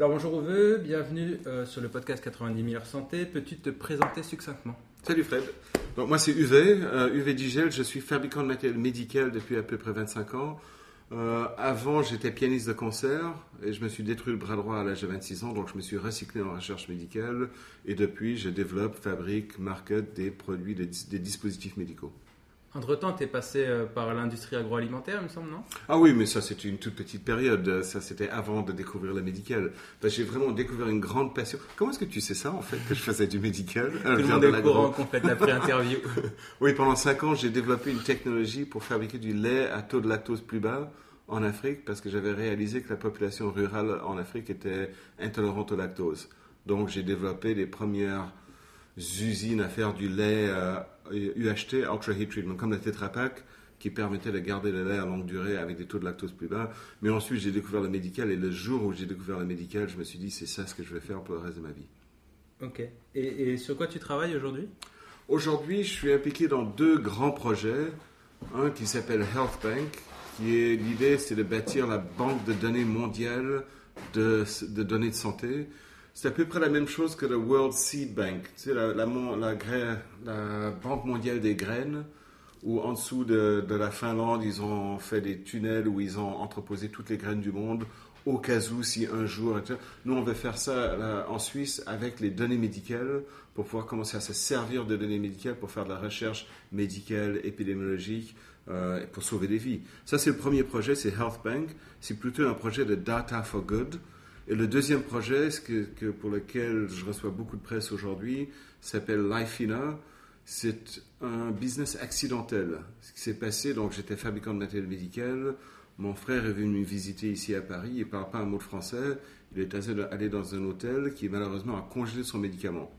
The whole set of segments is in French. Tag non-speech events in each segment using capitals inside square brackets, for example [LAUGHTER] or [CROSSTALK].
Alors bonjour Uwe, bienvenue euh, sur le podcast 90 000 heures santé. Peux-tu te présenter succinctement? Salut Fred. Moi c'est Uwe, euh, Digel, je suis fabricant de matériel médical depuis à peu près 25 ans. Euh, avant j'étais pianiste de concert et je me suis détruit le bras droit à l'âge de 26 ans, donc je me suis recyclé en recherche médicale et depuis je développe, fabrique, market des produits, des dispositifs médicaux. Entre-temps, tu es passé euh, par l'industrie agroalimentaire, il me semble, non? Ah oui, mais ça c'était une toute petite période. Ça c'était avant de découvrir le médical. J'ai vraiment découvert une grande passion. Comment est-ce que tu sais ça en fait que je faisais du médical? Tout le monde est au courant qu'on fait l'après-interview. [LAUGHS] oui, pendant 5 ans, j'ai développé une technologie pour fabriquer du lait à taux de lactose plus bas en Afrique parce que j'avais réalisé que la population rurale en Afrique était intolérante au lactose. Donc j'ai développé les premières usines à faire du lait euh, UHT, Ultra Heat Treatment, comme la Tetra Pak, qui permettait de garder le lait à longue durée avec des taux de lactose plus bas. Mais ensuite, j'ai découvert le médical et le jour où j'ai découvert le médical, je me suis dit, c'est ça ce que je vais faire pour le reste de ma vie. Ok. Et, et sur quoi tu travailles aujourd'hui? Aujourd'hui, je suis impliqué dans deux grands projets. Un qui s'appelle Health Bank, qui est l'idée, c'est de bâtir la banque de données mondiale de, de données de santé. C'est à peu près la même chose que le World Seed Bank, tu sais, la, Banque mondiale des graines, où en dessous de, la Finlande, ils ont fait des tunnels où ils ont entreposé toutes les graines du monde, au cas où, si un jour. Nous, on veut faire ça en Suisse avec les données médicales, pour pouvoir commencer à se servir de données médicales pour faire de la recherche médicale, épidémiologique, euh, pour sauver des vies. Ça, c'est le premier projet, c'est Health Bank. C'est plutôt un projet de data for good. Et le deuxième projet, que, que pour lequel je reçois beaucoup de presse aujourd'hui, s'appelle Lifina. C'est un business accidentel. Ce qui s'est passé, donc j'étais fabricant de matériel médical. Mon frère est venu me visiter ici à Paris. Il ne parle pas un mot de français. Il est allé dans un hôtel qui malheureusement a congelé son médicament.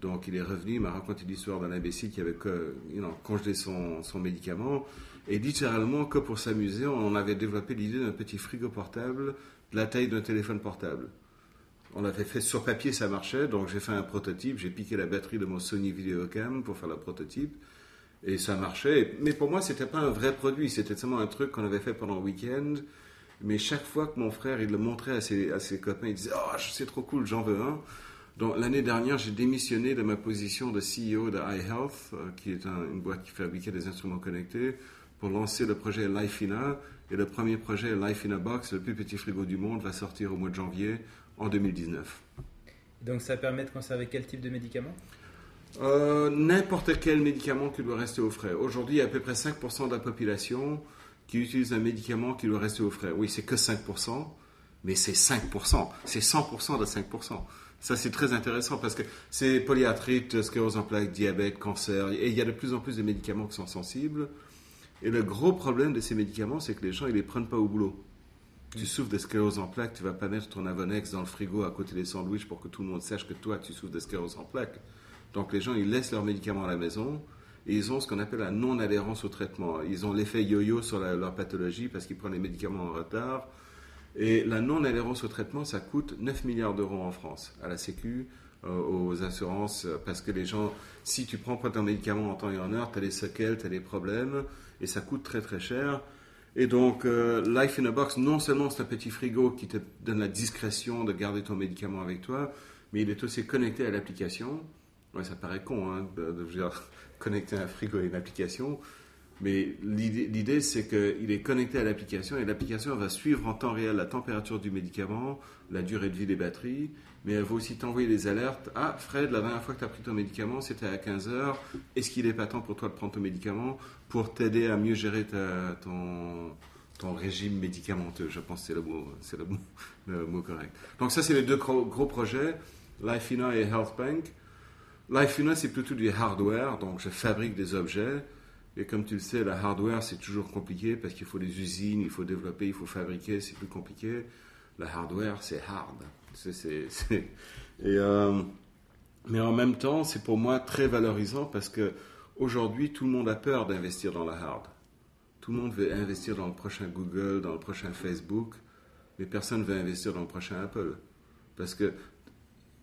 Donc il est revenu, il m'a raconté l'histoire d'un imbécile qui avait know, congelé son, médicament. Et littéralement, que pour s'amuser, on avait développé l'idée d'un petit frigo portable de la taille d'un téléphone portable. On l'avait fait sur papier, ça marchait, donc j'ai fait un prototype, j'ai piqué la batterie de mon Sony Videocam pour faire le prototype, et ça marchait. Mais pour moi, c'était pas un vrai produit, c'était seulement un truc qu'on avait fait pendant le week-end. Mais chaque fois que mon frère il le montrait à ses, à ses copains, il disait Oh, c'est trop cool, j'en veux un. Donc l'année dernière, j'ai démissionné de ma position de CEO de iHealth, qui est un, une boîte qui fabriquait des instruments connectés, pour lancer le projet Lifeina. Et le premier projet Lifeina Box, le plus petit frigo du monde, va sortir au mois de janvier en 2019. Donc ça permet de conserver quel type de médicament? Euh, N'importe quel médicament qui doit rester au frais. Aujourd'hui, il y a à peu près 5% de la population qui utilise un médicament qui doit rester au frais. Oui, c'est que 5%, mais c'est 5%. C'est 100% de 5%. Ça, c'est très intéressant parce que c'est polyarthrite, sclérose en plaques, diabète, cancer. Et il y a de plus en plus de médicaments qui sont sensibles. Et le gros problème de ces médicaments, c'est que les gens, ils les prennent pas au boulot. Tu souffres de sclérose en plaques, tu vas pas mettre ton Avonex dans le frigo à côté des sandwichs pour que tout le monde sache que toi, tu souffres de sclérose en plaques. Donc les gens, ils laissent leurs médicaments à la maison et ils ont ce qu'on appelle la non-adhérence au traitement. Ils ont l'effet yo-yo sur la, leur pathologie parce qu'ils prennent les médicaments en retard. Et la non-adhérence au traitement, ça coûte 9 milliards d'euros en France, à la Sécu, euh, aux assurances, parce que les gens, si tu prends pas ton médicament en temps et en heure, tu as des séquelles, tu as des problèmes, et ça coûte très très cher. Et donc, euh, Life in a Box, non seulement c'est un petit frigo qui te donne la discrétion de garder ton médicament avec toi, mais il est aussi connecté à l'application. Ça paraît con, hein, de, de, [LAUGHS] connecter un frigo à une application. Mais l'idée, c'est qu'il est connecté à l'application et l'application va suivre en temps réel la température du médicament, la durée de vie des batteries, mais elle va aussi t'envoyer des alertes. Ah, Fred, la dernière fois que tu as pris ton médicament, c'était à 15 heures. Est-ce qu'il n'est pas temps pour toi de prendre ton médicament pour t'aider à mieux gérer ton, ton régime médicamenteux? Je pense que c'est le, mot, c'est le, mot, le mot correct. Donc, ça, c'est les deux gros, gros projets, Lifeina et Health Bank. Lifeina, c'est plutôt du hardware, donc je fabrique des objets. Et comme tu le sais, la hardware, c'est toujours compliqué parce qu'il faut des usines, il faut développer, il faut fabriquer, c'est plus compliqué. La hardware, c'est hard. [LAUGHS] Euh... mais en même temps, c'est pour moi très valorisant parce que aujourd'hui, tout le monde a peur d'investir dans la hard. Tout le monde veut investir dans le prochain Google, dans le prochain Facebook, mais personne ne veut investir dans le prochain Apple. Parce que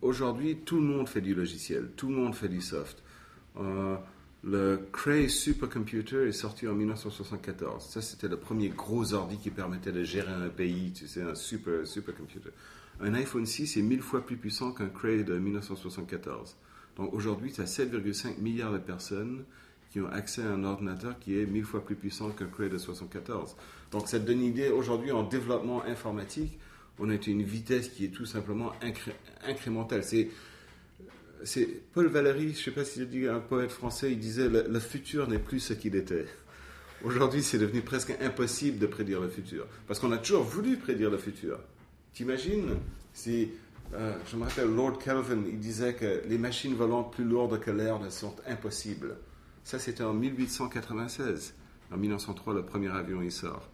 aujourd'hui, tout le monde fait du logiciel, tout le monde fait du soft. Euh, le Cray Supercomputer est sorti en 1974. Ça, c'était le premier gros ordi qui permettait de gérer un pays, tu sais, un super supercomputer. Un iPhone 6 est mille fois plus puissant qu'un Cray de 1974. Donc aujourd'hui, tu as 7,5 milliards de personnes qui ont accès à un ordinateur qui est mille fois plus puissant qu'un Cray de 74. Donc ça te donne une idée, aujourd'hui en développement informatique, on est à une vitesse qui est tout simplement incrémentale. C'est Paul Valéry, je ne sais pas s'il dit un poète français, il disait le futur n'est plus ce qu'il était. Aujourd'hui, c'est devenu presque impossible de prédire le futur. Parce qu'on a toujours voulu prédire le futur. T'imagines si, euh, Je me rappelle, Lord Kelvin, il disait que les machines volantes plus lourdes que l'air ne sont impossibles. Ça, c'était en 1896. En 1903, le premier avion, il sort.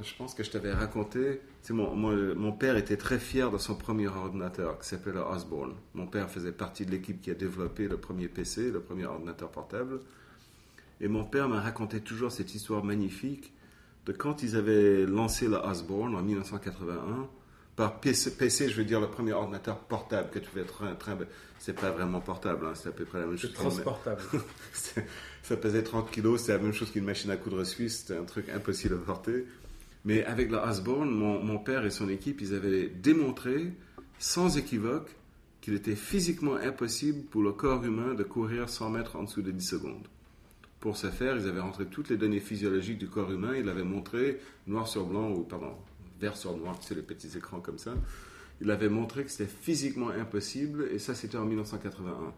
Je pense que je t'avais raconté, mon, mon, père était très fier de son premier ordinateur qui s'appelait le Osborne. Mon père faisait partie de l'équipe qui a développé le premier PC, le premier ordinateur portable. Et mon père m'a raconté toujours cette histoire magnifique de quand ils avaient lancé le Osborne en 1981. Par PC, PC, je veux dire le premier ordinateur portable que tu fais train, train c'est pas vraiment portable, hein, c'est à peu près la même chose. Transportable. [LAUGHS] ça pesait 30 kilos, c'est la même chose qu'une machine à coudre suisse, c'était un truc impossible à porter. Mais avec le Osborne, mon, mon père et son équipe, ils avaient démontré, sans équivoque, qu'il était physiquement impossible pour le corps humain de courir 100 mètres en dessous de 10 secondes. Pour ce faire, ils avaient rentré toutes les données physiologiques du corps humain, ils l'avaient montré noir sur blanc, ou pardon, vert sur noir, c'est les petits écrans comme ça. Il avait montré que c'était physiquement impossible, et ça c'était en 1981.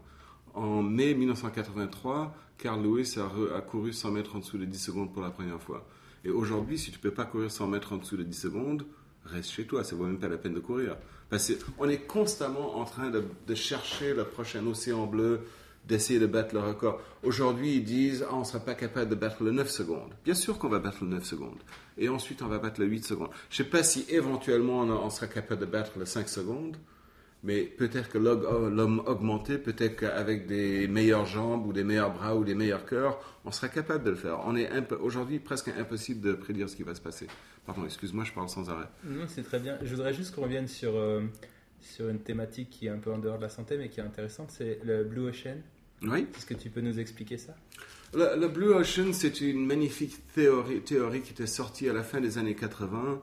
En mai 1983, Carl Lewis a, couru 100 mètres en dessous de 10 secondes pour la première fois. Et aujourd'hui, si tu ne peux pas courir 100 mètres en dessous de 10 secondes, reste chez toi, ça vaut même pas la peine de courir. Parce qu'on est constamment en train de, chercher le prochain océan bleu, d'essayer de battre le record. Aujourd'hui, ils disent ah, on ne sera pas capable de battre le 9 secondes. Bien sûr qu'on va battre le 9 secondes. Et ensuite, on va battre le 8 secondes. Je ne sais pas si éventuellement on, sera capable de battre le 5 secondes, mais peut-être que oh, l'homme augmenté, peut-être qu'avec des meilleures jambes ou des meilleurs bras ou des meilleurs cœurs, on sera capable de le faire. On est aujourd'hui presque impossible de prédire ce qui va se passer. Pardon, excuse-moi, je parle sans arrêt. Non, c'est très bien. Je voudrais juste qu'on revienne sur, euh, sur une thématique qui est un peu en dehors de la santé, mais qui est intéressante, c'est le Blue Ocean. Oui. Est-ce que tu peux nous expliquer ça? Le, Blue Ocean, c'est une magnifique théorie, théorie qui était sortie à la fin des années 80.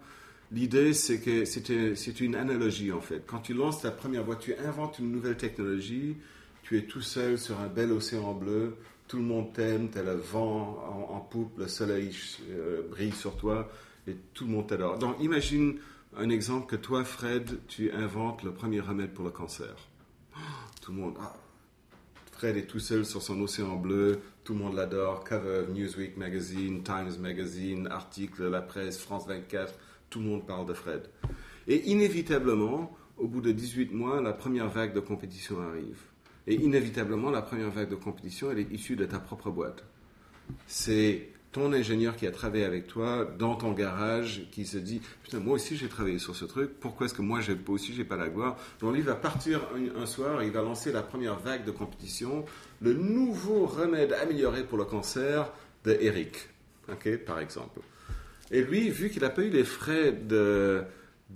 L'idée, c'est que c'est une analogie en fait. Quand tu lances ta première voiture, tu inventes une nouvelle technologie, tu es tout seul sur un bel océan bleu, tout le monde t'aime, tu as le vent en, poupe, le soleil euh, brille sur toi et tout le monde t'adore. Donc imagine un exemple que toi, Fred, tu inventes le premier remède pour le cancer. [GASPS] Tout le monde, ah, Fred est tout seul sur son océan bleu, tout le monde l'adore, cover Newsweek Magazine, Times Magazine, article, la presse, France 24, tout le monde parle de Fred. Et inévitablement, au bout de 18 mois, la première vague de compétition arrive. Et inévitablement, la première vague de compétition, elle est issue de ta propre boîte. C'est ton ingénieur qui a travaillé avec toi dans ton garage, qui se dit Putain, moi aussi j'ai travaillé sur ce truc, pourquoi est-ce que moi aussi j'ai pas la gloire? Donc lui va partir un, soir et il va lancer la première vague de compétition, le nouveau remède amélioré pour le cancer de Eric, ok, par exemple. Et lui, vu qu'il n'a pas eu les frais de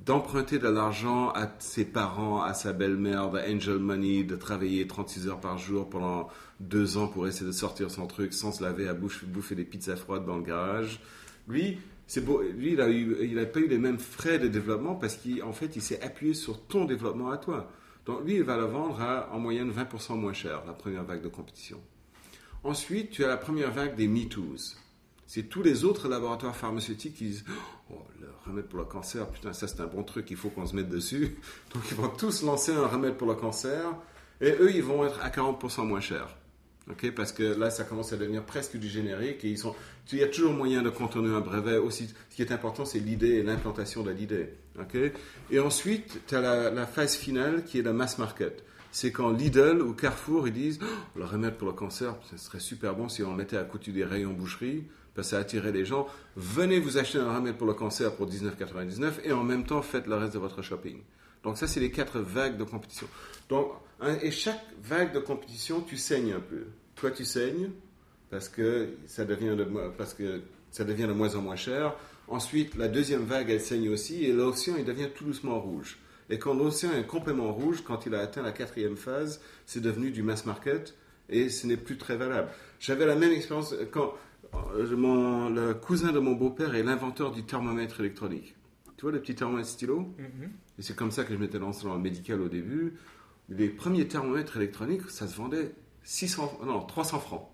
d'emprunter de l'argent à ses parents, à sa belle-mère, de angel money, de travailler 36 heures par jour pendant deux ans pour essayer de sortir son truc sans se laver à bouche, bouffer des pizzas froides dans le garage. Lui, il a, pas eu les mêmes frais de développement parce qu'en fait, il s'est appuyé sur ton développement à toi. Donc lui, il va le vendre à en moyenne 20% moins cher, la première vague de compétition. Ensuite, tu as la première vague des MeToos. C'est tous les autres laboratoires pharmaceutiques qui disent oh, le remède pour le cancer, putain, ça c'est un bon truc, il faut qu'on se mette dessus. [LAUGHS] Donc ils vont tous lancer un remède pour le cancer et eux, ils vont être à 40% moins cher. ok parce que là, ça commence à devenir presque du générique et ils sont, il y a toujours moyen de contourner un brevet aussi. Ce qui est important, c'est l'idée et l'implantation de l'idée. et ensuite, tu as la, la, phase finale qui est la mass market. C'est quand Lidl ou Carrefour, ils disent oh, le remède pour le cancer, ce serait super bon si on mettait à côté des rayons boucherie parce que ça attirait les gens. Venez vous acheter un remède pour le cancer pour 19,99 et en même temps faites le reste de votre shopping. Donc ça, c'est les quatre vagues de compétition. Donc, et chaque vague de compétition, tu saignes un peu. Toi, tu saignes parce que ça devient de, parce que ça devient de moins en moins cher. Ensuite, la deuxième vague, elle saigne aussi et l'océan, il devient tout doucement rouge. Et quand l'océan est complètement rouge, quand il a atteint la quatrième phase, c'est devenu du mass market et ce n'est plus très valable. J'avais la même expérience quand euh, mon, le cousin de mon beau-père est l'inventeur du thermomètre électronique. Tu vois les petits thermomètres stylo Mhm. Et c'est comme ça que je m'étais lancé dans le médical au début. Les premiers thermomètres électroniques, ça se vendait 600, non, 300 francs.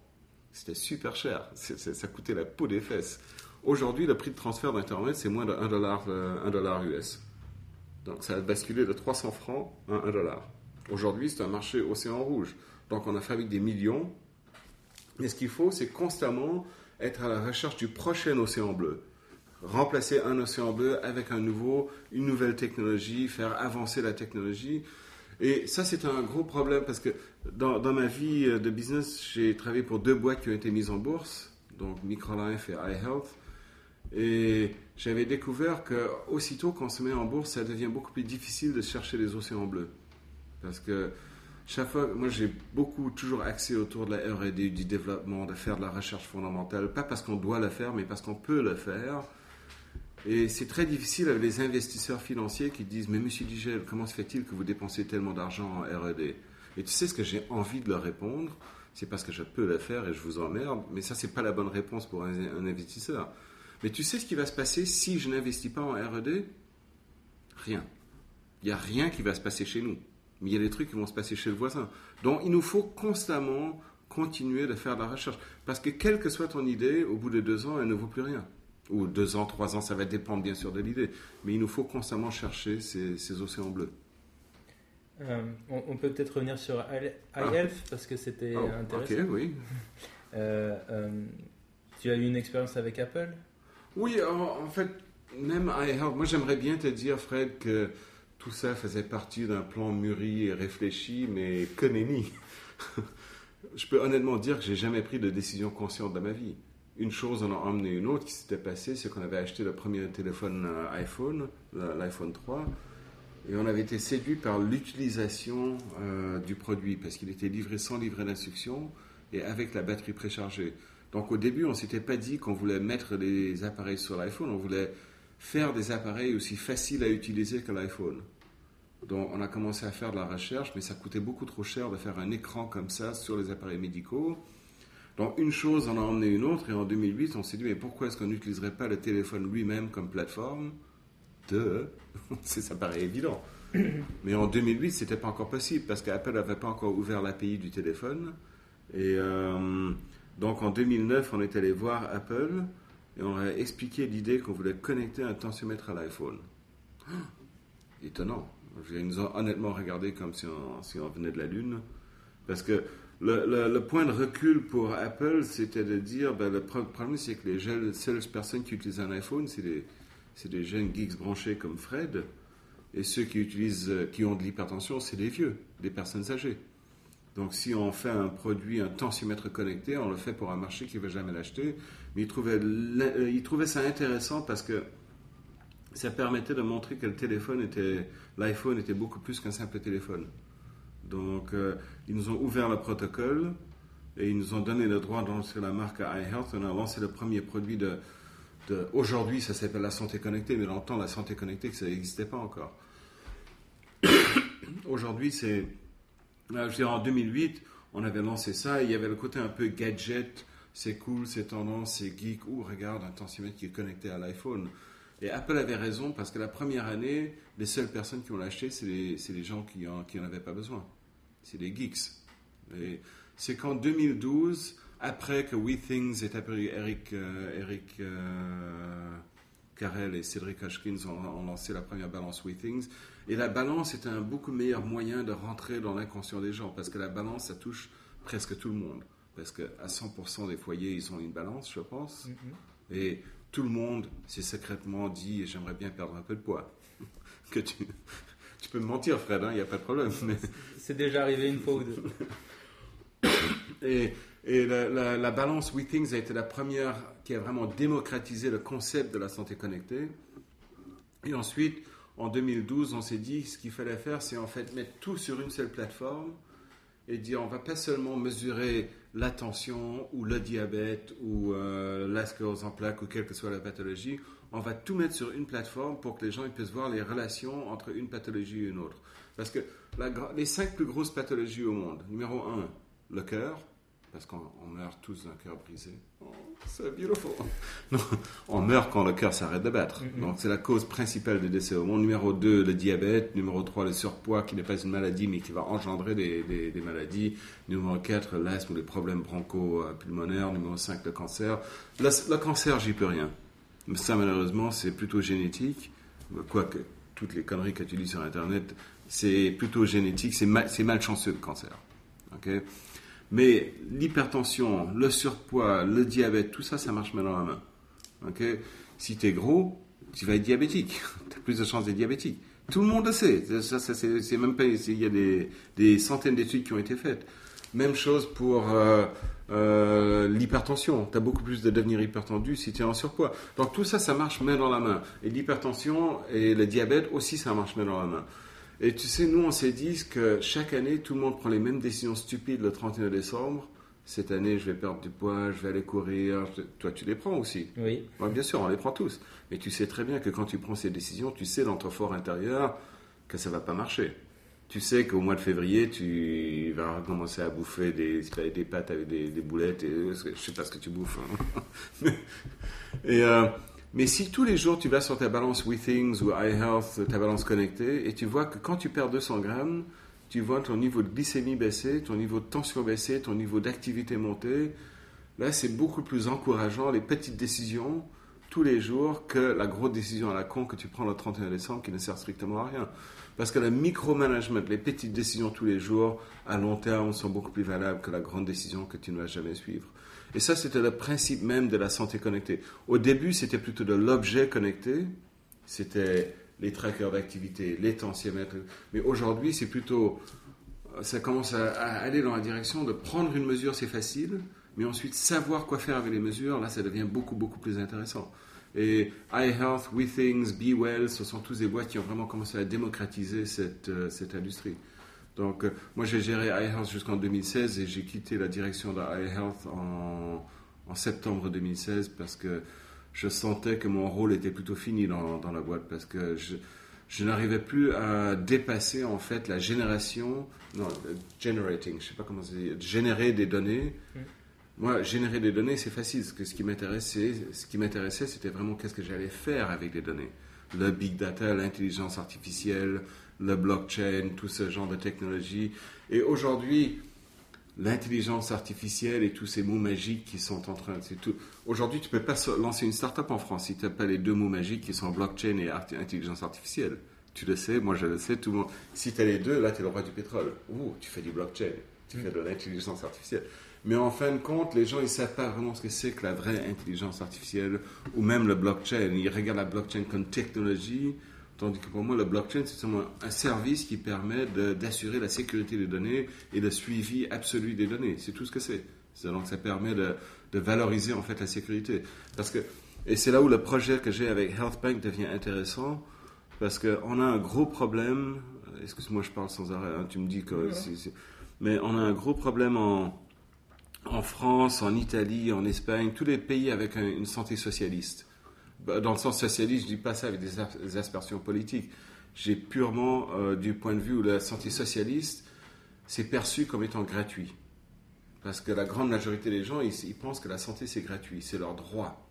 C'était super cher. Ça coûtait la peau des fesses. Aujourd'hui, le prix de transfert d'un thermomètre, c'est moins de 1 dollar, euh, 1 dollar US. Donc ça a basculé de 300 francs à 1 dollar. Aujourd'hui, c'est un marché océan rouge. Donc on a fabriqué des millions. Mais ce qu'il faut, c'est constamment être à la recherche du prochain océan bleu. Remplacer un océan bleu avec un nouveau, une nouvelle technologie, faire avancer la technologie. Et ça, c'est un gros problème parce que dans, ma vie de business, j'ai travaillé pour deux boîtes qui ont été mises en bourse, donc Microlife et iHealth. Et j'avais découvert que aussitôt qu'on se met en bourse, ça devient beaucoup plus difficile de chercher les océans bleus. Parce que chaque fois, moi j'ai beaucoup toujours axé autour de la R&D, du développement, de faire de la recherche fondamentale, pas parce qu'on doit le faire, mais parce qu'on peut le faire. Et c'est très difficile avec les investisseurs financiers qui disent Mais monsieur Digel, comment se fait-il que vous dépensez tellement d'argent en RD Et tu sais ce que j'ai envie de leur répondre? C'est parce que je peux le faire et je vous emmerde, mais ça, c'est pas la bonne réponse pour un, un investisseur. Mais tu sais ce qui va se passer si je n'investis pas en RD Rien. Il n'y a rien qui va se passer chez nous. Mais il y a des trucs qui vont se passer chez le voisin. Donc il nous faut constamment continuer de faire de la recherche. Parce que quelle que soit ton idée, au bout de deux ans, elle ne vaut plus rien ou deux ans, trois ans, ça va dépendre bien sûr de l'idée. Mais il nous faut constamment chercher ces, ces océans bleus. Euh, on, on peut peut-être revenir sur I- iHealth parce que c'était Oh, intéressant. ok, oui. [LAUGHS] Euh, euh, tu as eu une expérience avec Apple? Oui, en, en fait, même iHealth, moi j'aimerais bien te dire, Fred, que tout ça faisait partie d'un plan mûri et réfléchi, mais que nenni. [LAUGHS] Je peux honnêtement dire que j'ai jamais pris de décision consciente dans ma vie. Une chose en a emmené une autre qui s'était passée, c'est qu'on avait acheté le premier téléphone euh, iPhone, l'iPhone 3, et on avait été séduit par l'utilisation euh, du produit, parce qu'il était livré sans livret d'instruction et avec la batterie préchargée. Donc au début, on s'était pas dit qu'on voulait mettre les appareils sur l'iPhone, on voulait faire des appareils aussi faciles à utiliser que l'iPhone. Donc on a commencé à faire de la recherche, mais ça coûtait beaucoup trop cher de faire un écran comme ça sur les appareils médicaux. Donc une chose en a emmené une autre, et en 2008, on s'est dit, mais pourquoi est-ce qu'on n'utiliserait pas le téléphone lui-même comme plateforme De, ça paraît évident. Mais en 2008, c'était pas encore possible, parce qu'Apple n'avait pas encore ouvert l'API du téléphone. Et euh, donc en 2009, on est allé voir Apple, et on a expliqué l'idée qu'on voulait connecter un tensiomètre à l'iPhone. [GASPS] Étonnant. Ils nous ont honnêtement regardé comme si on, si on venait de la Lune. Parce que le, le- point de recul pour Apple, c'était de dire ben, le pro- problème, c'est que les seules personnes qui utilisent un iPhone, c'est des, des jeunes geeks branchés comme Fred. Et ceux qui, utilisent, euh, qui ont de l'hypertension, c'est des vieux, des personnes âgées. Donc si on fait un produit, un tensiomètre connecté, on le fait pour un marché qui ne va jamais l'acheter. Mais euh, ils trouvaient ça intéressant parce que ça permettait de montrer que le téléphone était, l'iPhone était beaucoup plus qu'un simple téléphone. Donc, euh, ils nous ont ouvert le protocole et ils nous ont donné le droit de lancer la marque iHealth. On a lancé le premier produit de. Aujourd'hui, ça s'appelle la santé connectée, mais dans le temps, la santé connectée, ça n'existait pas encore. [COUGHS] Aujourd'hui, c'est. là, Je veux dire, en 2008, on avait lancé ça. et il y avait le côté un peu gadget. C'est cool, c'est tendance, c'est geek. Ouh, regarde, un tensiomètre qui est connecté à l'iPhone. Et Apple avait raison parce que la première année, les seules personnes qui ont acheté, c'est les, gens qui en, qui en avaient pas besoin. C'est les geeks. C'est qu'en 2012, après que WeThings ait apparu, Eric, euh, Eric euh, Carrel et Cédric Hashkins ont, ont lancé la première balance WeThings. Et la balance est un beaucoup meilleur moyen de rentrer dans l'inconscient des gens parce que la balance, ça touche presque tout le monde. Parce qu'à 100% des foyers, ils ont une balance, je pense. Et tout le monde s'est secrètement dit j'aimerais bien perdre un peu de poids. [LAUGHS] que tu, tu peux me mentir, Fred, il n'y a pas de problème. mais- C'est déjà arrivé une fois ou deux. [LAUGHS] et et la, la- la balance WeThings a été la première qui a vraiment démocratisé le concept de la santé connectée. Et ensuite, en 2012, on s'est dit ce qu'il fallait faire, c'est en fait mettre tout sur une seule plateforme et dire on va pas seulement mesurer la tension ou le diabète ou euh, en plaques ou quelle que soit la pathologie, on va tout mettre sur une plateforme pour que les gens ils puissent voir les relations entre une pathologie et une autre. Parce que les cinq plus grosses pathologies au monde, numéro un, le cœur, parce qu'on meurt tous d'un cœur brisé. Oh, c'est beautiful. [LAUGHS] Non, on meurt quand le cœur s'arrête de battre. Donc c'est la cause principale des décès au monde. Numéro 2, le diabète. Numéro 3, le surpoids, qui n'est pas une maladie, mais qui va engendrer des, des- des maladies. Numéro 4, l'asthme ou les problèmes broncho-pulmonaires. Numéro 5, le cancer. Le, le cancer, j'y peux rien. Mais ça, malheureusement, c'est plutôt génétique. Quoique, toutes les conneries que tu lis sur Internet, c'est plutôt génétique. C'est mal, c'est malchanceux, le cancer. Ok? Mais l'hypertension, le surpoids, le diabète, tout ça, ça marche main dans la main. Ok? Si tu es gros, tu vas être diabétique. [LAUGHS] tu as plus de chances d'être diabétique. Tout le monde le sait. Ça, ça, c'est, même pas, il y a des, des centaines d'études qui ont été faites. Même chose pour euh, euh, l'hypertension. Tu as beaucoup plus de devenir hypertendu si tu es en surpoids. Donc tout ça, ça marche main dans la main. Et l'hypertension et le diabète aussi, ça marche main dans la main. Et tu sais, nous, on s'est dit que chaque année, tout le monde prend les mêmes décisions stupides le 31 décembre. Cette année, je vais perdre du poids, je vais aller courir. Je- Toi, tu les prends aussi. Oui. Ouais, bien sûr, on les prend tous. Mais tu sais très bien que quand tu prends ces décisions, tu sais dans ton fort intérieur que ça va pas marcher. Tu sais qu'au mois de février, tu vas recommencer à bouffer des, des pâtes avec des, des boulettes. Et, je sais pas ce que tu bouffes. hein. [LAUGHS] et, euh, mais si tous les jours tu vas sur ta balance WeThings ou iHealth, ta balance connectée, et tu vois que quand tu perds 200 grammes, tu vois ton niveau de glycémie baisser, ton niveau de tension baisser, ton niveau d'activité monter, là c'est beaucoup plus encourageant les petites décisions tous les jours que la grosse décision à la con que tu prends le 31 décembre qui ne sert strictement à rien. Parce que le micromanagement, les petites décisions tous les jours, à long terme, sont beaucoup plus valables que la grande décision que tu ne vas jamais suivre. Et ça, c'était le principe même de la santé connectée. Au début, c'était plutôt de l'objet connecté. C'était les trackers d'activité, les tensiomètres. Mais aujourd'hui, c'est plutôt. Ça commence à, aller dans la direction de prendre une mesure, c'est facile. Mais ensuite, savoir quoi faire avec les mesures, là, ça devient beaucoup, beaucoup plus intéressant. Et iHealth, WeThings, BeWell, ce sont tous des boîtes qui ont vraiment commencé à démocratiser cette, euh, cette industrie. Donc, euh, moi, j'ai géré iHealth jusqu'en 2016 et j'ai quitté la direction de iHealth en, en septembre 2016 parce que je sentais que mon rôle était plutôt fini dans, dans la boîte parce que je, je n'arrivais plus à dépasser en fait la génération, non, euh, generating, je sais pas comment c'est, générer des données. Moi, générer des données, c'est facile. Ce, que, ce qui m'intéressait, ce qui m'intéressait, c'était vraiment qu'est-ce que j'allais faire avec les données. Le big data, l'intelligence artificielle, le blockchain, tout ce genre de technologie. Et aujourd'hui, l'intelligence artificielle et tous ces mots magiques qui sont en train de... Aujourd'hui, tu peux pas lancer une start-up en France si tu n'as pas les deux mots magiques qui sont blockchain et intelligence artificielle. Tu le sais, moi je le sais, tout le monde. Si tu as les deux, là, tu es le roi du pétrole. Ouh, tu fais du blockchain, tu fais de l'intelligence artificielle. Mais en fin de compte, les gens, ils savent pas vraiment ce que c'est que la vraie intelligence artificielle ou même le blockchain. Ils regardent la blockchain comme technologie, tandis que pour moi, le blockchain, c'est seulement un service qui permet d'assurer la sécurité des données et le suivi absolu des données. C'est tout ce que c'est. Donc, ça permet de, de valoriser en fait la sécurité. Parce que, et c'est là où le projet que j'ai avec HealthBank devient intéressant, parce qu'on a un gros problème. Excuse-moi, je parle sans arrêt. hein, tu me dis que, mais on a un gros problème en en France, en Italie, en Espagne, tous les pays avec un- une santé socialiste. Bah, Dans le sens socialiste, je dis pas ça avec des, as- des aspersions politiques. J'ai purement euh, du point de vue où la santé socialiste, c'est perçu comme étant gratuit. Parce que la grande majorité des gens, ils, ils pensent que la santé, c'est gratuit, c'est leur droit.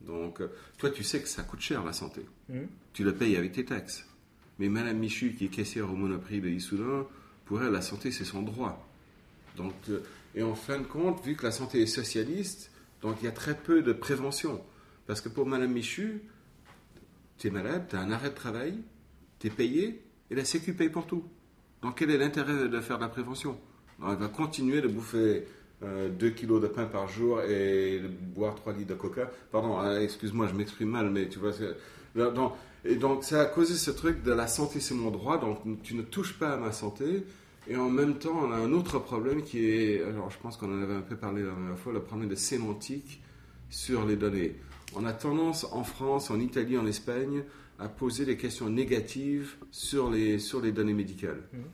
Donc, euh, toi, tu sais que ça coûte cher, la santé. Mhm. Tu le payes avec tes taxes. Mais Madame Michu, qui est caissière au Monoprix de Issoudun, pour elle, la santé, c'est son droit. Donc, euh, et en fin de compte, vu que la santé est socialiste, donc il y a très peu de prévention. Parce que pour Madame Michu, tu es malade, tu as un arrêt de travail, tu es payé, et la Sécu paye pour tout. Donc quel est l'intérêt de faire de la prévention? Alors, Elle va continuer de bouffer 2 kilos de pain par jour et boire 3 litres de coca. Pardon, hein, excuse-moi, je m'exprime mal, mais tu vois... donc- et donc ça a causé ce truc de la santé c'est mon droit, donc tu ne touches pas à ma santé. Et en même temps, on a un autre problème qui est, alors je pense qu'on en avait un peu parlé la dernière fois, le problème de sémantique sur les données. On a tendance en France, en Italie, en Espagne, à poser des questions négatives sur les, sur les données médicales. Mhm.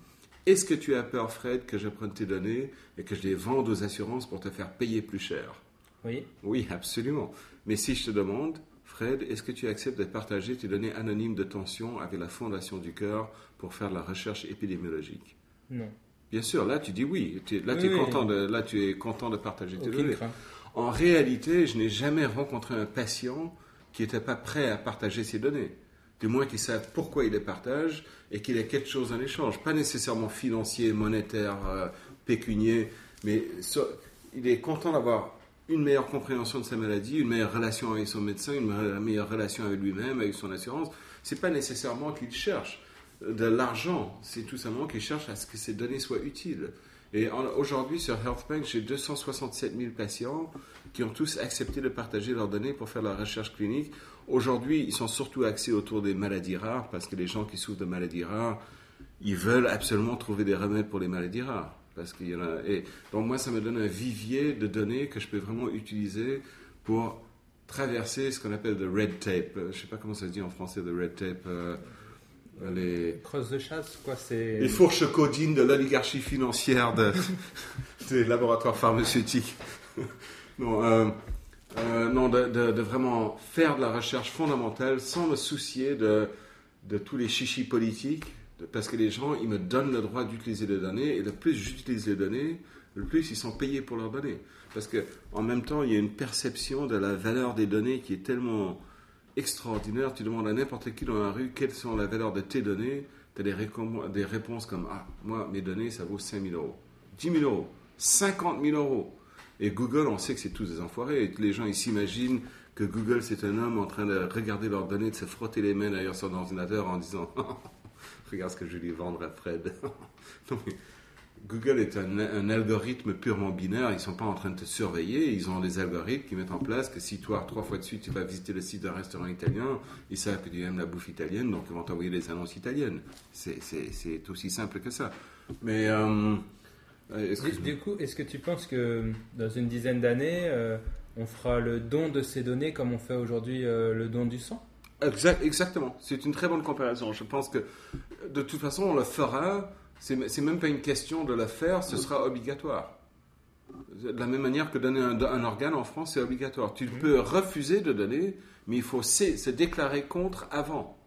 Est-ce que tu as peur, Fred, que je prenne tes données et que je les vende aux assurances pour te faire payer plus cher? Oui. Oui, absolument. Mais si je te demande, Fred, est-ce que tu acceptes de partager tes données anonymes de tension avec la Fondation du Cœur pour faire de la recherche épidémiologique? Non. Bien sûr, là tu dis oui. Là, tu es Oui, oui. content de, là tu es content de partager tes Aucune données. crainte. En réalité, je n'ai jamais rencontré un patient qui n'était pas prêt à partager ses données. Du moins qu'il sache pourquoi il les partage et qu'il ait quelque chose en échange. Pas nécessairement financier, monétaire, euh, pécunier, mais il est content d'avoir une meilleure compréhension de sa maladie, une meilleure relation avec son médecin, une me- meilleure relation avec lui-même, avec son assurance. C'est pas nécessairement qu'il cherche de l'argent, c'est tout simplement qu'il cherche à ce que ces données soient utiles. Et aujourd'hui, sur HealthBank, j'ai 267 000 patients qui ont tous accepté de partager leurs données pour faire la recherche clinique. Aujourd'hui, ils sont surtout axés autour des maladies rares parce que les gens qui souffrent de maladies rares, ils veulent absolument trouver des remèdes pour les maladies rares. Et donc moi, ça me donne un vivier de données que je peux vraiment utiliser pour traverser ce qu'on appelle the red tape. Euh, Je sais pas comment ça se dit en français, the red tape. euh, les, Crosse de chasse, quoi, c'est. les fourches codines de l'oligarchie financière de- [LAUGHS] des laboratoires pharmaceutiques. [LAUGHS] non, euh, euh, non de, de- de vraiment faire de la recherche fondamentale sans me soucier de, de tous les chichis politiques, parce que les gens, ils me donnent le droit d'utiliser les données, et le plus j'utilise les données, le plus ils sont payés pour leurs données. Parce que en même temps, il y a une perception de la valeur des données qui est tellement extraordinaire. Tu demandes à n'importe qui dans la rue quelles sont la valeur de tes données. Tu as des, réponses comme Ah, moi, mes données, ça vaut 5 000 euros, 10 000 euros, 50 000 euros. Et Google, on sait que c'est tous des enfoirés. Et les gens, ils s'imaginent que Google, c'est un homme en train de regarder leurs données, de se frotter les mains derrière son ordinateur en disant [LAUGHS] Regarde ce que je vais lui vendre à Fred. [LAUGHS] Non, Google est un, un algorithme purement binaire. Ils ne sont pas en train de te surveiller. Ils ont des algorithmes qui mettent en place que si toi, trois fois de suite, tu vas visiter le site d'un restaurant italien, ils savent que tu aimes la bouffe italienne, donc ils vont t'envoyer des annonces italiennes. C'est- aussi simple que ça. Mais. euh, euh, Du, coup, est-ce que tu penses que dans une dizaine d'années, euh, on fera le don de ces données comme on fait aujourd'hui euh, le don du sang? Exact- exactement. C'est une très bonne comparaison. Je pense que de toute façon, on le fera. C'est même pas une question de le faire, ce sera obligatoire. De la même manière que donner un, un organe en France, c'est obligatoire. Tu peux refuser de donner, mais il faut se, se déclarer contre avant.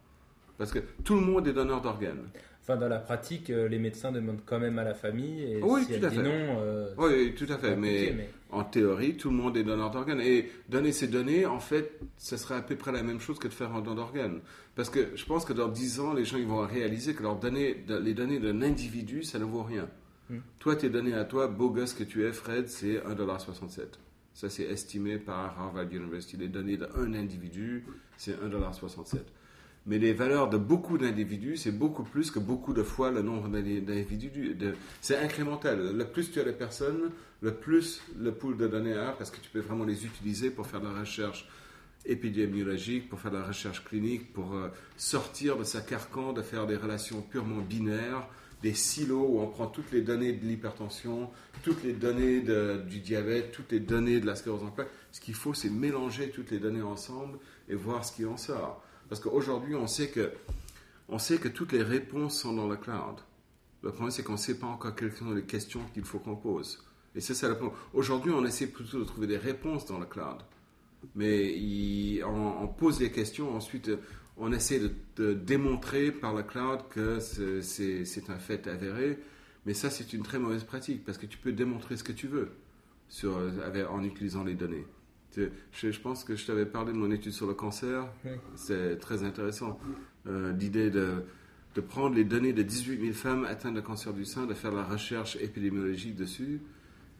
Parce que tout le monde est donneur d'organes. Enfin, dans la pratique, euh, les médecins demandent quand même à la famille et Oui, si tout elle à dit fait. non, euh, Oui, tout à fait. Mais en théorie, tout le monde est donneur d'organes. Et donner ces données, en fait, ce serait à peu près la même chose que de faire un don d'organes. Parce que je pense que dans 10 ans, les gens ils vont réaliser que leurs données, les données d'un individu, ça ne vaut rien. Hmm. Toi, tes données à toi, beau gosse que tu es, Fred, c'est 1,67$. Ça, c'est estimé par Harvard University. Les données d'un individu, c'est 1,67$. Mais les valeurs de beaucoup d'individus, c'est beaucoup plus que beaucoup de fois le nombre d'indi- d'individus. C'est incrémental. Le plus tu as de personnes, le plus le pool de données a, parce que tu peux vraiment les utiliser pour faire de la recherche épidémiologique, pour faire de la recherche clinique, pour euh, sortir de sa carcan, de faire des relations purement binaires, des silos où on prend toutes les données de l'hypertension, toutes les données du diabète, toutes les données de la sclérose en plaques. Ce qu'il faut, c'est mélanger toutes les données ensemble et voir ce qui en sort. Parce qu'aujourd'hui, on sait que on sait que toutes les réponses sont dans le cloud. Le problème, c'est qu'on ne sait pas encore quelles sont les questions qu'il faut qu'on pose. Et c'est le problème. Aujourd'hui, on essaie plutôt de trouver des réponses dans le cloud. Mais on, pose les questions, ensuite, on essaie de, démontrer par le cloud que c'est- un fait avéré. Mais ça, c'est une très mauvaise pratique parce que tu peux démontrer ce que tu veux en utilisant les données. Je, je pense que je t'avais parlé de mon étude sur le cancer. Oui. C'est très intéressant. Euh, L'idée de, de prendre les données de 18 000 femmes atteintes de cancer du sein, de faire la recherche épidémiologique dessus.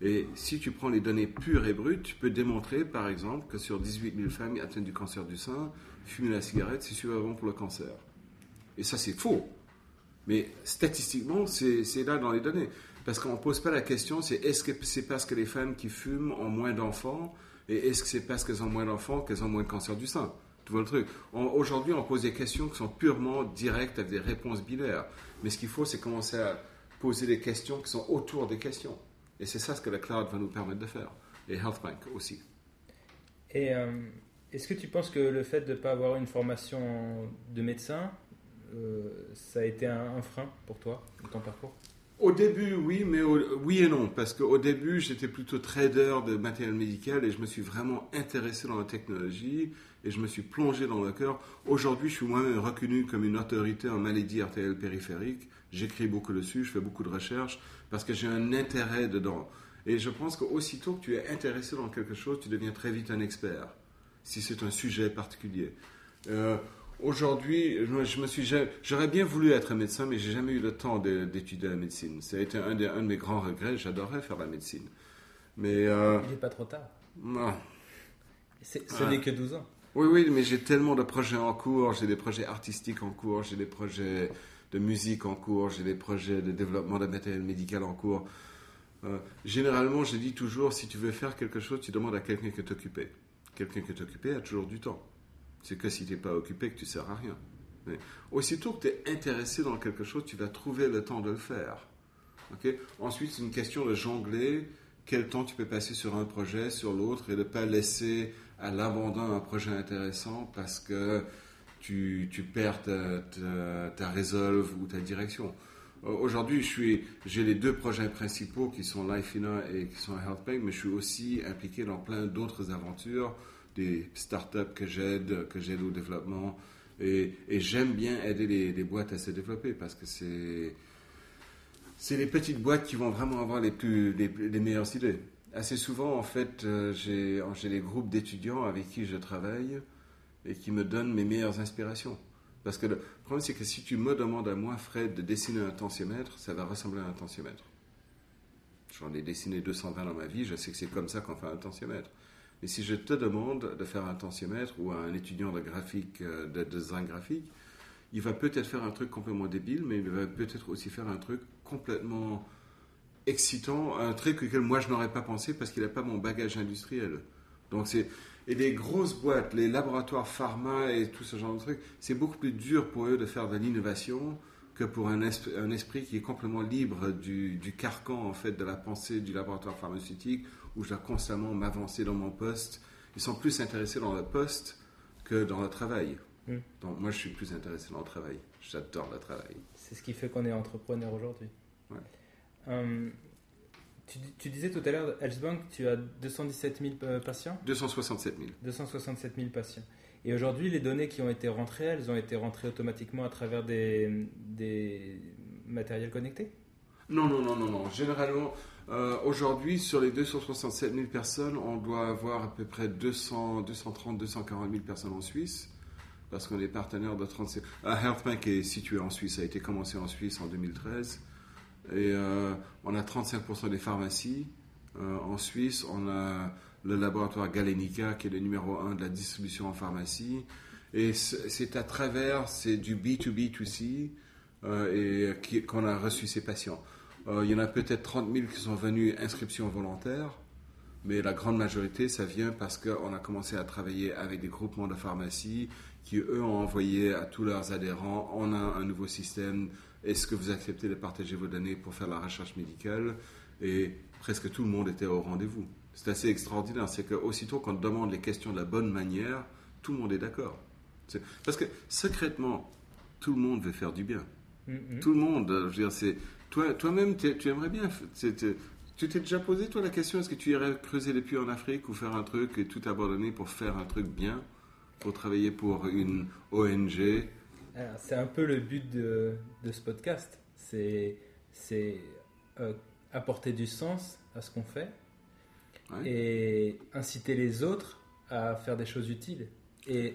Et si tu prends les données pures et brutes, tu peux démontrer, par exemple, que sur 18 000 femmes atteintes du cancer du sein, fumer la cigarette, c'est super bon pour le cancer. Et ça, c'est faux. Mais statistiquement, c'est c'est là dans les données. Parce qu'on ne pose pas la question, c'est est-ce que c'est parce que les femmes qui fument ont moins d'enfants et est-ce que c'est parce qu'elles ont moins d'enfants qu'elles ont moins de cancer du sein Tu le truc? Aujourd'hui, on pose des questions qui sont purement directes avec des réponses binaires. Mais ce qu'il faut, c'est commencer à poser des questions qui sont autour des questions. Et c'est ça ce que la cloud va nous permettre de faire. Et HealthBank aussi. Et euh, est-ce que tu penses que le fait de ne pas avoir une formation de médecin, euh, ça a été un, un frein pour toi, dans ton parcours? Au début, oui, mais oui et non, parce qu'au début, j'étais plutôt trader de matériel médical et je me suis vraiment intéressé dans la technologie et je me suis plongé dans le cœur. Aujourd'hui, je suis moi-même reconnu comme une autorité en maladie artérielle périphérique. J'écris beaucoup dessus, je fais beaucoup de recherches parce que j'ai un intérêt dedans. Et je pense qu'aussitôt que tu es intéressé dans quelque chose, tu deviens très vite un expert, si c'est un sujet particulier. Euh, Aujourd'hui, je me suis, j'aurais bien voulu être médecin, mais j'ai jamais eu le temps d'étudier la médecine. Ça a été un de, un de mes grands regrets. J'adorais faire la médecine. Mais euh, il n'est pas trop tard. Non. Ce n'est que 12 ans. Oui, oui, mais j'ai tellement de projets en cours. J'ai des projets artistiques en cours. J'ai des projets de musique en cours. J'ai des projets de développement de matériel médical en cours. Euh, généralement, je dis toujours, si tu veux faire quelque chose, tu demandes à quelqu'un qui t'occuper. Quelqu'un qui t'occuper a toujours du temps. C'est que si tu n'es pas occupé que tu ne sers à rien. Mais aussitôt que tu es intéressé dans quelque chose, tu vas trouver le temps de le faire. Ensuite, c'est une question de jongler quel temps tu peux passer sur un projet, sur l'autre, et de ne pas laisser à l'abandon un projet intéressant parce que tu, tu perds ta, ta, résolve ou ta direction. Euh, aujourd'hui, j'ai les deux projets principaux qui sont Lifeina et qui sont HealthBank, mais je suis aussi impliqué dans plein d'autres aventures des startups que j'aide, que j'aide au développement. Et, j'aime bien aider les, boîtes à se développer parce que c'est c'est les petites boîtes qui vont vraiment avoir les, plus, les, meilleures idées. Assez souvent, en fait, euh, j'ai des groupes d'étudiants avec qui je travaille et qui me donnent mes meilleures inspirations. Parce que le problème, c'est que si tu me demandes à moi, Fred, de dessiner un tensiomètre, ça va ressembler à un tensiomètre. J'en ai dessiné 220 dans ma vie, je sais que c'est comme ça qu'on fait un tensiomètre. Mais si je te demande de faire un tensiomètre ou un étudiant de graphique, euh, de design graphique, il va peut-être faire un truc complètement débile, mais il va peut-être aussi faire un truc complètement excitant, un truc auquel moi je n'aurais pas pensé parce qu'il n'a pas mon bagage industriel. Donc c'est et les grosses boîtes, les laboratoires pharma et tout ce genre de trucs, c'est beaucoup plus dur pour eux de faire de l'innovation que pour un esprit, qui est complètement libre du, du, carcan en fait de la pensée du laboratoire pharmaceutique où je dois constamment m'avancer dans mon poste. Ils sont plus intéressés dans le poste que dans le travail. Hmm. Donc moi, je suis plus intéressé dans le travail. J'adore le travail. C'est ce qui fait qu'on est entrepreneur aujourd'hui. Hum, tu, disais tout à l'heure, Bank, tu as 217 000 euh, patients? 267 000. 267 000 patients. Et aujourd'hui, les données qui ont été rentrées, elles ont été rentrées automatiquement à travers des, des matériels connectés? Non, non, non, non, non. Généralement, euh, aujourd'hui, sur les 267 000 personnes, on doit avoir à peu près 200, 230, 240 000 personnes en Suisse, parce qu'on est partenaire de 37. Uh, HealthBank est situé en Suisse, a été commencé en Suisse en 2013. Et euh, on a 35% des pharmacies. Euh, en Suisse, on a le laboratoire Galenica, qui est le numéro 1 de la distribution en pharmacie. Et c'est à travers, c'est du B2B2C, et qu'on a reçu ces patients. Euh, il y en a peut-être 30 000 qui sont venus inscription volontaire, mais la grande majorité, ça vient parce qu'on a commencé à travailler avec des groupements de pharmacie qui, eux, ont envoyé à tous leurs adhérents, on a un nouveau système, est-ce que vous acceptez de partager vos données pour faire la recherche médicale? Et presque tout le monde était au rendez-vous. C'est assez extraordinaire, c'est qu'aussitôt qu'on demande les questions de la bonne manière, tout le monde est d'accord. Parce que secrètement, tout le monde veut faire du bien. Mm-hmm. Tout le monde, je veux dire, c'est toi, toi-même, tu aimerais bien. Tu t'es déjà posé, toi, la question est-ce que tu irais creuser les puits en Afrique ou faire un truc et tout abandonner pour faire un truc bien Pour travailler pour une ONG C'est un peu le but de, de ce podcast. C'est euh, apporter du sens à ce qu'on fait et inciter les autres à faire des choses utiles et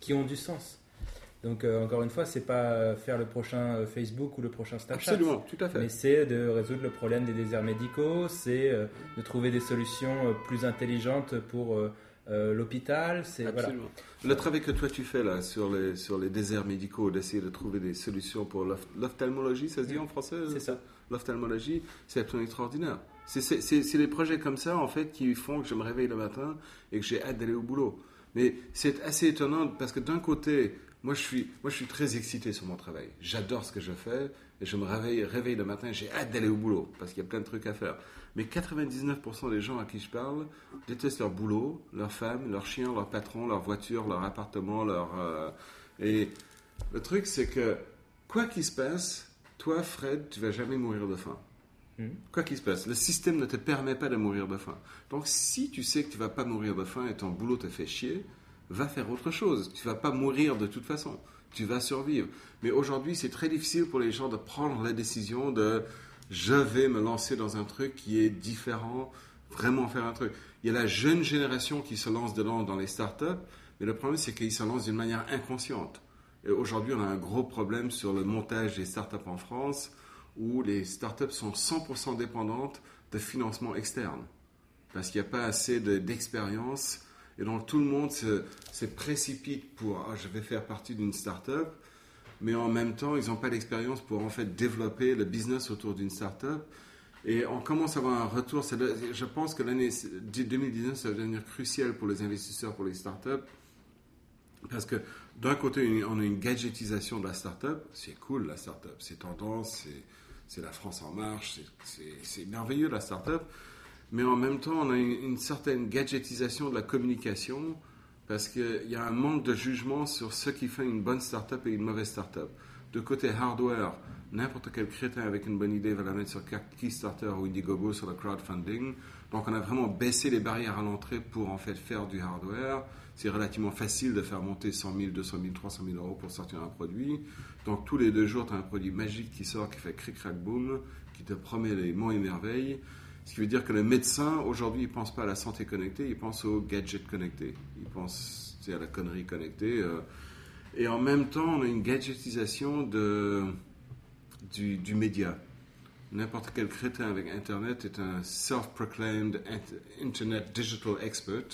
qui ont du sens. Donc euh, encore une fois, c'est pas euh, faire le prochain euh, Facebook ou le prochain Snapchat. Absolument, tout à fait. Mais c'est de résoudre le problème des déserts médicaux, c'est de trouver des solutions plus intelligentes pour l'hôpital. C'est voilà. Le travail que toi tu fais là sur les sur les déserts médicaux, d'essayer de trouver des solutions pour l'ophtalmologie, ça se dit en français C'est ça. L'ophtalmologie, c'est absolument extraordinaire. C'est des projets comme ça en fait qui font que je me réveille le matin et que j'ai hâte d'aller au boulot. Mais c'est assez étonnant parce que d'un côté, moi je, suis, moi, je suis très excité sur mon travail. J'adore ce que je fais et je me réveille, réveille le matin, j'ai hâte d'aller au boulot parce qu'il y a plein de trucs à faire. Mais 99% des gens à qui je parle détestent leur boulot, leur femme, leur chien, leur patron, leur voiture, leur appartement, leur... Euh, et le truc, c'est que quoi qu'il se passe, toi, Fred, tu vas jamais mourir de faim. Hmm. Quoi qu'il se passe, le système ne te permet pas de mourir de faim. Donc, si tu sais que tu vas pas mourir de faim et ton boulot te fait chier, va faire autre chose. Tu vas pas mourir de toute façon. Tu vas survivre. Mais aujourd'hui, c'est très difficile pour les gens de prendre la décision de je vais me lancer dans un truc qui est différent, vraiment faire un truc. Il y a la jeune génération qui se lance dedans dans les startups, mais le problème, c'est qu'ils se lancent d'une manière inconsciente. Et aujourd'hui, on a un gros problème sur le montage des startups en France, où les startups sont 100% dépendantes de financement externe. Parce qu'il n'y a pas assez de- d'expérience. Et donc, tout le monde se, précipite pour Ah, je vais faire partie d'une startup. Mais en même temps, ils n'ont pas l'expérience pour en fait développer le business autour d'une startup. Et on commence à avoir un retour. Je pense que l'année 2019, ça va devenir crucial pour les investisseurs, pour les startups. Parce que d'un côté, on a une gadgetisation de la startup. C'est cool la startup, c'est tendance, c'est- la France en marche, c'est merveilleux la startup. Mais en même temps, on a une, certaine gadgetisation de la communication parce qu'il y a un manque de jugement sur ce qui fait une bonne startup et une mauvaise startup. De côté hardware, n'importe quel crétin avec une bonne idée va la mettre sur Kickstarter ou Indiegogo sur le crowdfunding. Donc on a vraiment baissé les barrières à l'entrée pour en fait faire du hardware. C'est relativement facile de faire monter 100 000, 200 000, 300 000 euros pour sortir un produit. Donc tous les deux jours, tu as un produit magique qui sort, qui fait cric crac boom, qui te promet les monts et merveilles. Ce qui veut dire que le médecin, aujourd'hui, il ne pense pas à la santé connectée, il pense au gadget connecté. Il pense à la connerie connectée. euh. et en même temps, on a une gadgetisation de, du, média. N'importe quel crétin avec Internet est un self-proclaimed int- Internet digital expert.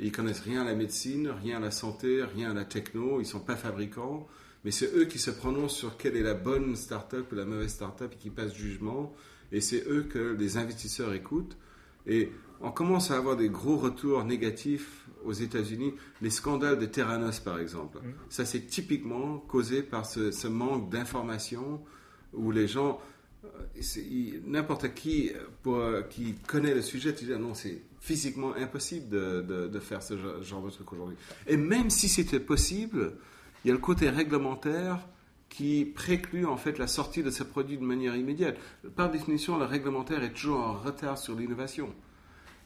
Ils connaissent rien à la médecine, rien à la santé, rien à la techno. Ils sont pas fabricants, mais c'est eux qui se prononcent sur quelle est la bonne start-up ou la mauvaise start-up et qui passent jugement. Et c'est eux que les investisseurs écoutent. Et on commence à avoir des gros retours négatifs aux États-Unis. Les scandales de Terranos, par exemple. Ça, c'est typiquement causé par ce, ce manque d'information où les gens euh, n'importe qui euh, pour, euh, qui connaît le sujet, tu dis ah non, c'est physiquement impossible de, de- de faire ce genre de truc aujourd'hui. Et même si c'était possible, il y a le côté réglementaire qui préclut en fait la sortie de ce produit de manière immédiate. Par définition, le réglementaire est toujours en retard sur l'innovation.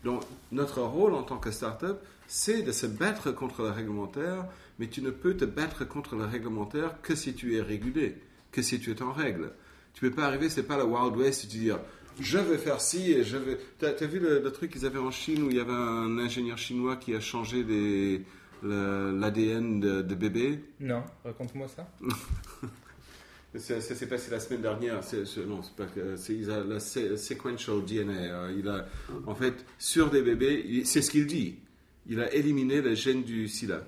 Donc, notre rôle en tant que start-up, c'est de se battre contre le réglementaire, mais tu ne peux te battre contre le réglementaire que si tu es régulé, que si tu es en règle. Tu peux pas arriver, c'est pas le Wild West, tu dire je vais faire ci et je vais. T'as as vu le, truc qu'ils avaient en Chine où il y avait un ingénieur chinois qui a changé le- l'ADN de, de bébé Non, raconte-moi ça. [LAUGHS] ça, ça s'est passé la semaine dernière. Non, c'est pas que. C'est, il a la sequential DNA. euh, il a, en fait, sur des bébés, c'est ce qu'il dit. Il a éliminé le gène du SIDA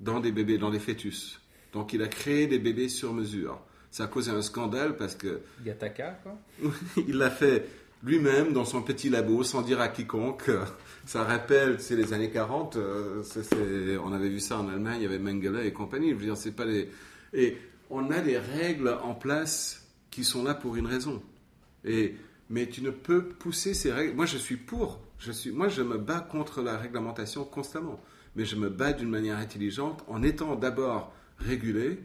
dans des bébés, dans des fœtus. Donc, il a créé des bébés sur mesure. Ça a causé un scandale parce que Gataka, quoi. [LAUGHS] il l'a fait lui-même dans son petit labo sans dire à quiconque. Ça rappelle, c'est les années 40. euh, on avait vu ça en Allemagne, il y avait Mengele et compagnie. Je veux dire, c'est pas les. Et on a des règles en place qui sont là pour une raison. Et mais tu ne peux pousser ces règles. Moi, je suis pour. Je suis. Moi, je me bats contre la réglementation constamment. Mais je me bats d'une manière intelligente en étant d'abord régulé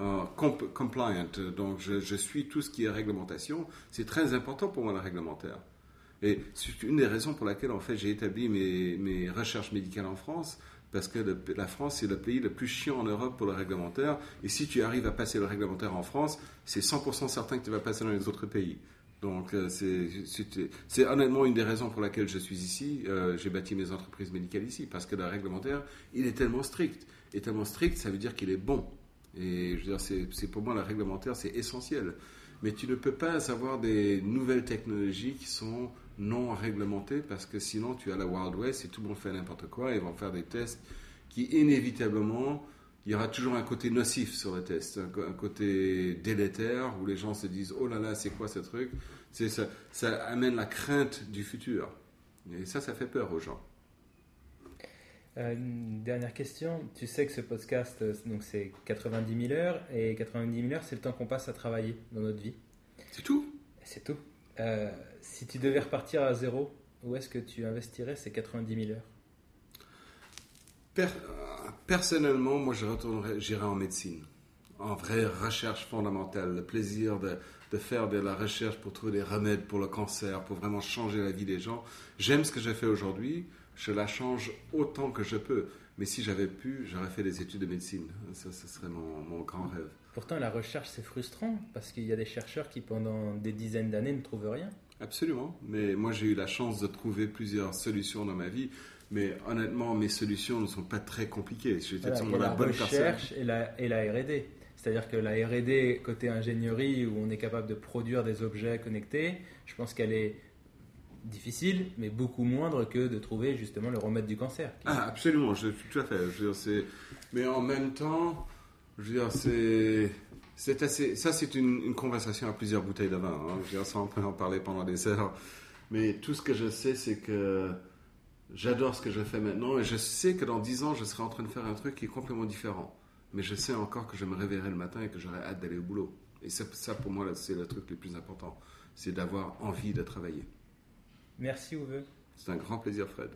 euh, comp- compliant. Donc, je, je suis tout ce qui est réglementation. C'est très important pour moi, le réglementaire. Et c'est une des raisons pour laquelle, en fait, j'ai établi mes, mes recherches médicales en France, parce que la France, c'est le pays le plus chiant en Europe pour le réglementaire. Et si tu arrives à passer le réglementaire en France, c'est 100% certain que tu vas passer dans les autres pays. Donc, euh, c'est honnêtement une des raisons pour laquelle je suis ici. Euh, j'ai bâti mes entreprises médicales ici, parce que le réglementaire, il est tellement strict. Et tellement strict, ça veut dire qu'il est bon. Et je veux dire, c'est pour moi, le réglementaire, c'est essentiel. Mais tu ne peux pas avoir des nouvelles technologies qui sont non réglementées parce que sinon tu as la Wild West et tout le monde fait n'importe quoi. Ils vont faire des tests qui inévitablement, il y aura toujours un côté nocif sur le test, un, côté délétère où les gens se disent oh là là c'est quoi ce truc? C'est ça, ça amène la crainte du futur. Et ça, ça fait peur aux gens. Euh, une dernière question. Tu sais que ce podcast, euh, donc c'est 90 000 heures, et 90 000 heures, c'est le temps qu'on passe à travailler dans notre vie. C'est tout. C'est tout. Euh, si tu devais repartir à zéro, où est-ce que tu investirais ces 90 000 heures? Per- personnellement, moi, je retournerai, j'irai en médecine. en vraie recherche fondamentale, le plaisir de, faire de la recherche pour trouver des remèdes pour le cancer, pour vraiment changer la vie des gens. J'aime ce que j'ai fait aujourd'hui, je la change autant que je peux. Mais si j'avais pu, j'aurais fait des études de médecine. Ça, ce serait mon, grand rêve. Pourtant, la recherche, c'est frustrant parce qu'il y a des chercheurs qui, pendant des dizaines d'années, ne trouvent rien. Absolument. Mais moi, j'ai eu la chance de trouver plusieurs solutions dans ma vie. Mais honnêtement, mes solutions ne sont pas très compliquées. J'étais voilà, la, recherche et la, et la R&D. C'est-à-dire que la R&D côté ingénierie où on est capable de produire des objets connectés, je pense qu'elle est difficile, mais beaucoup moindre que de trouver justement le remède du cancer. Ah, absolument, je, tout à fait. Je mais en même temps, je veux dire, c'est, c'est assez. Ça, c'est une, conversation à plusieurs bouteilles de vin. Hein. Je veux dire, ça, on peut en parler pendant des heures. Mais tout ce que je sais, c'est que j'adore ce que je fais maintenant et je sais que dans dix ans, je serai en train de faire un truc qui est complètement différent. Mais je sais encore que je me réveillerai le matin et que j'aurai hâte d'aller au boulot. Et ça, ça, pour moi, c'est le truc le plus important. C'est d'avoir envie de travailler. Merci Uwe. C'est un grand plaisir Fred.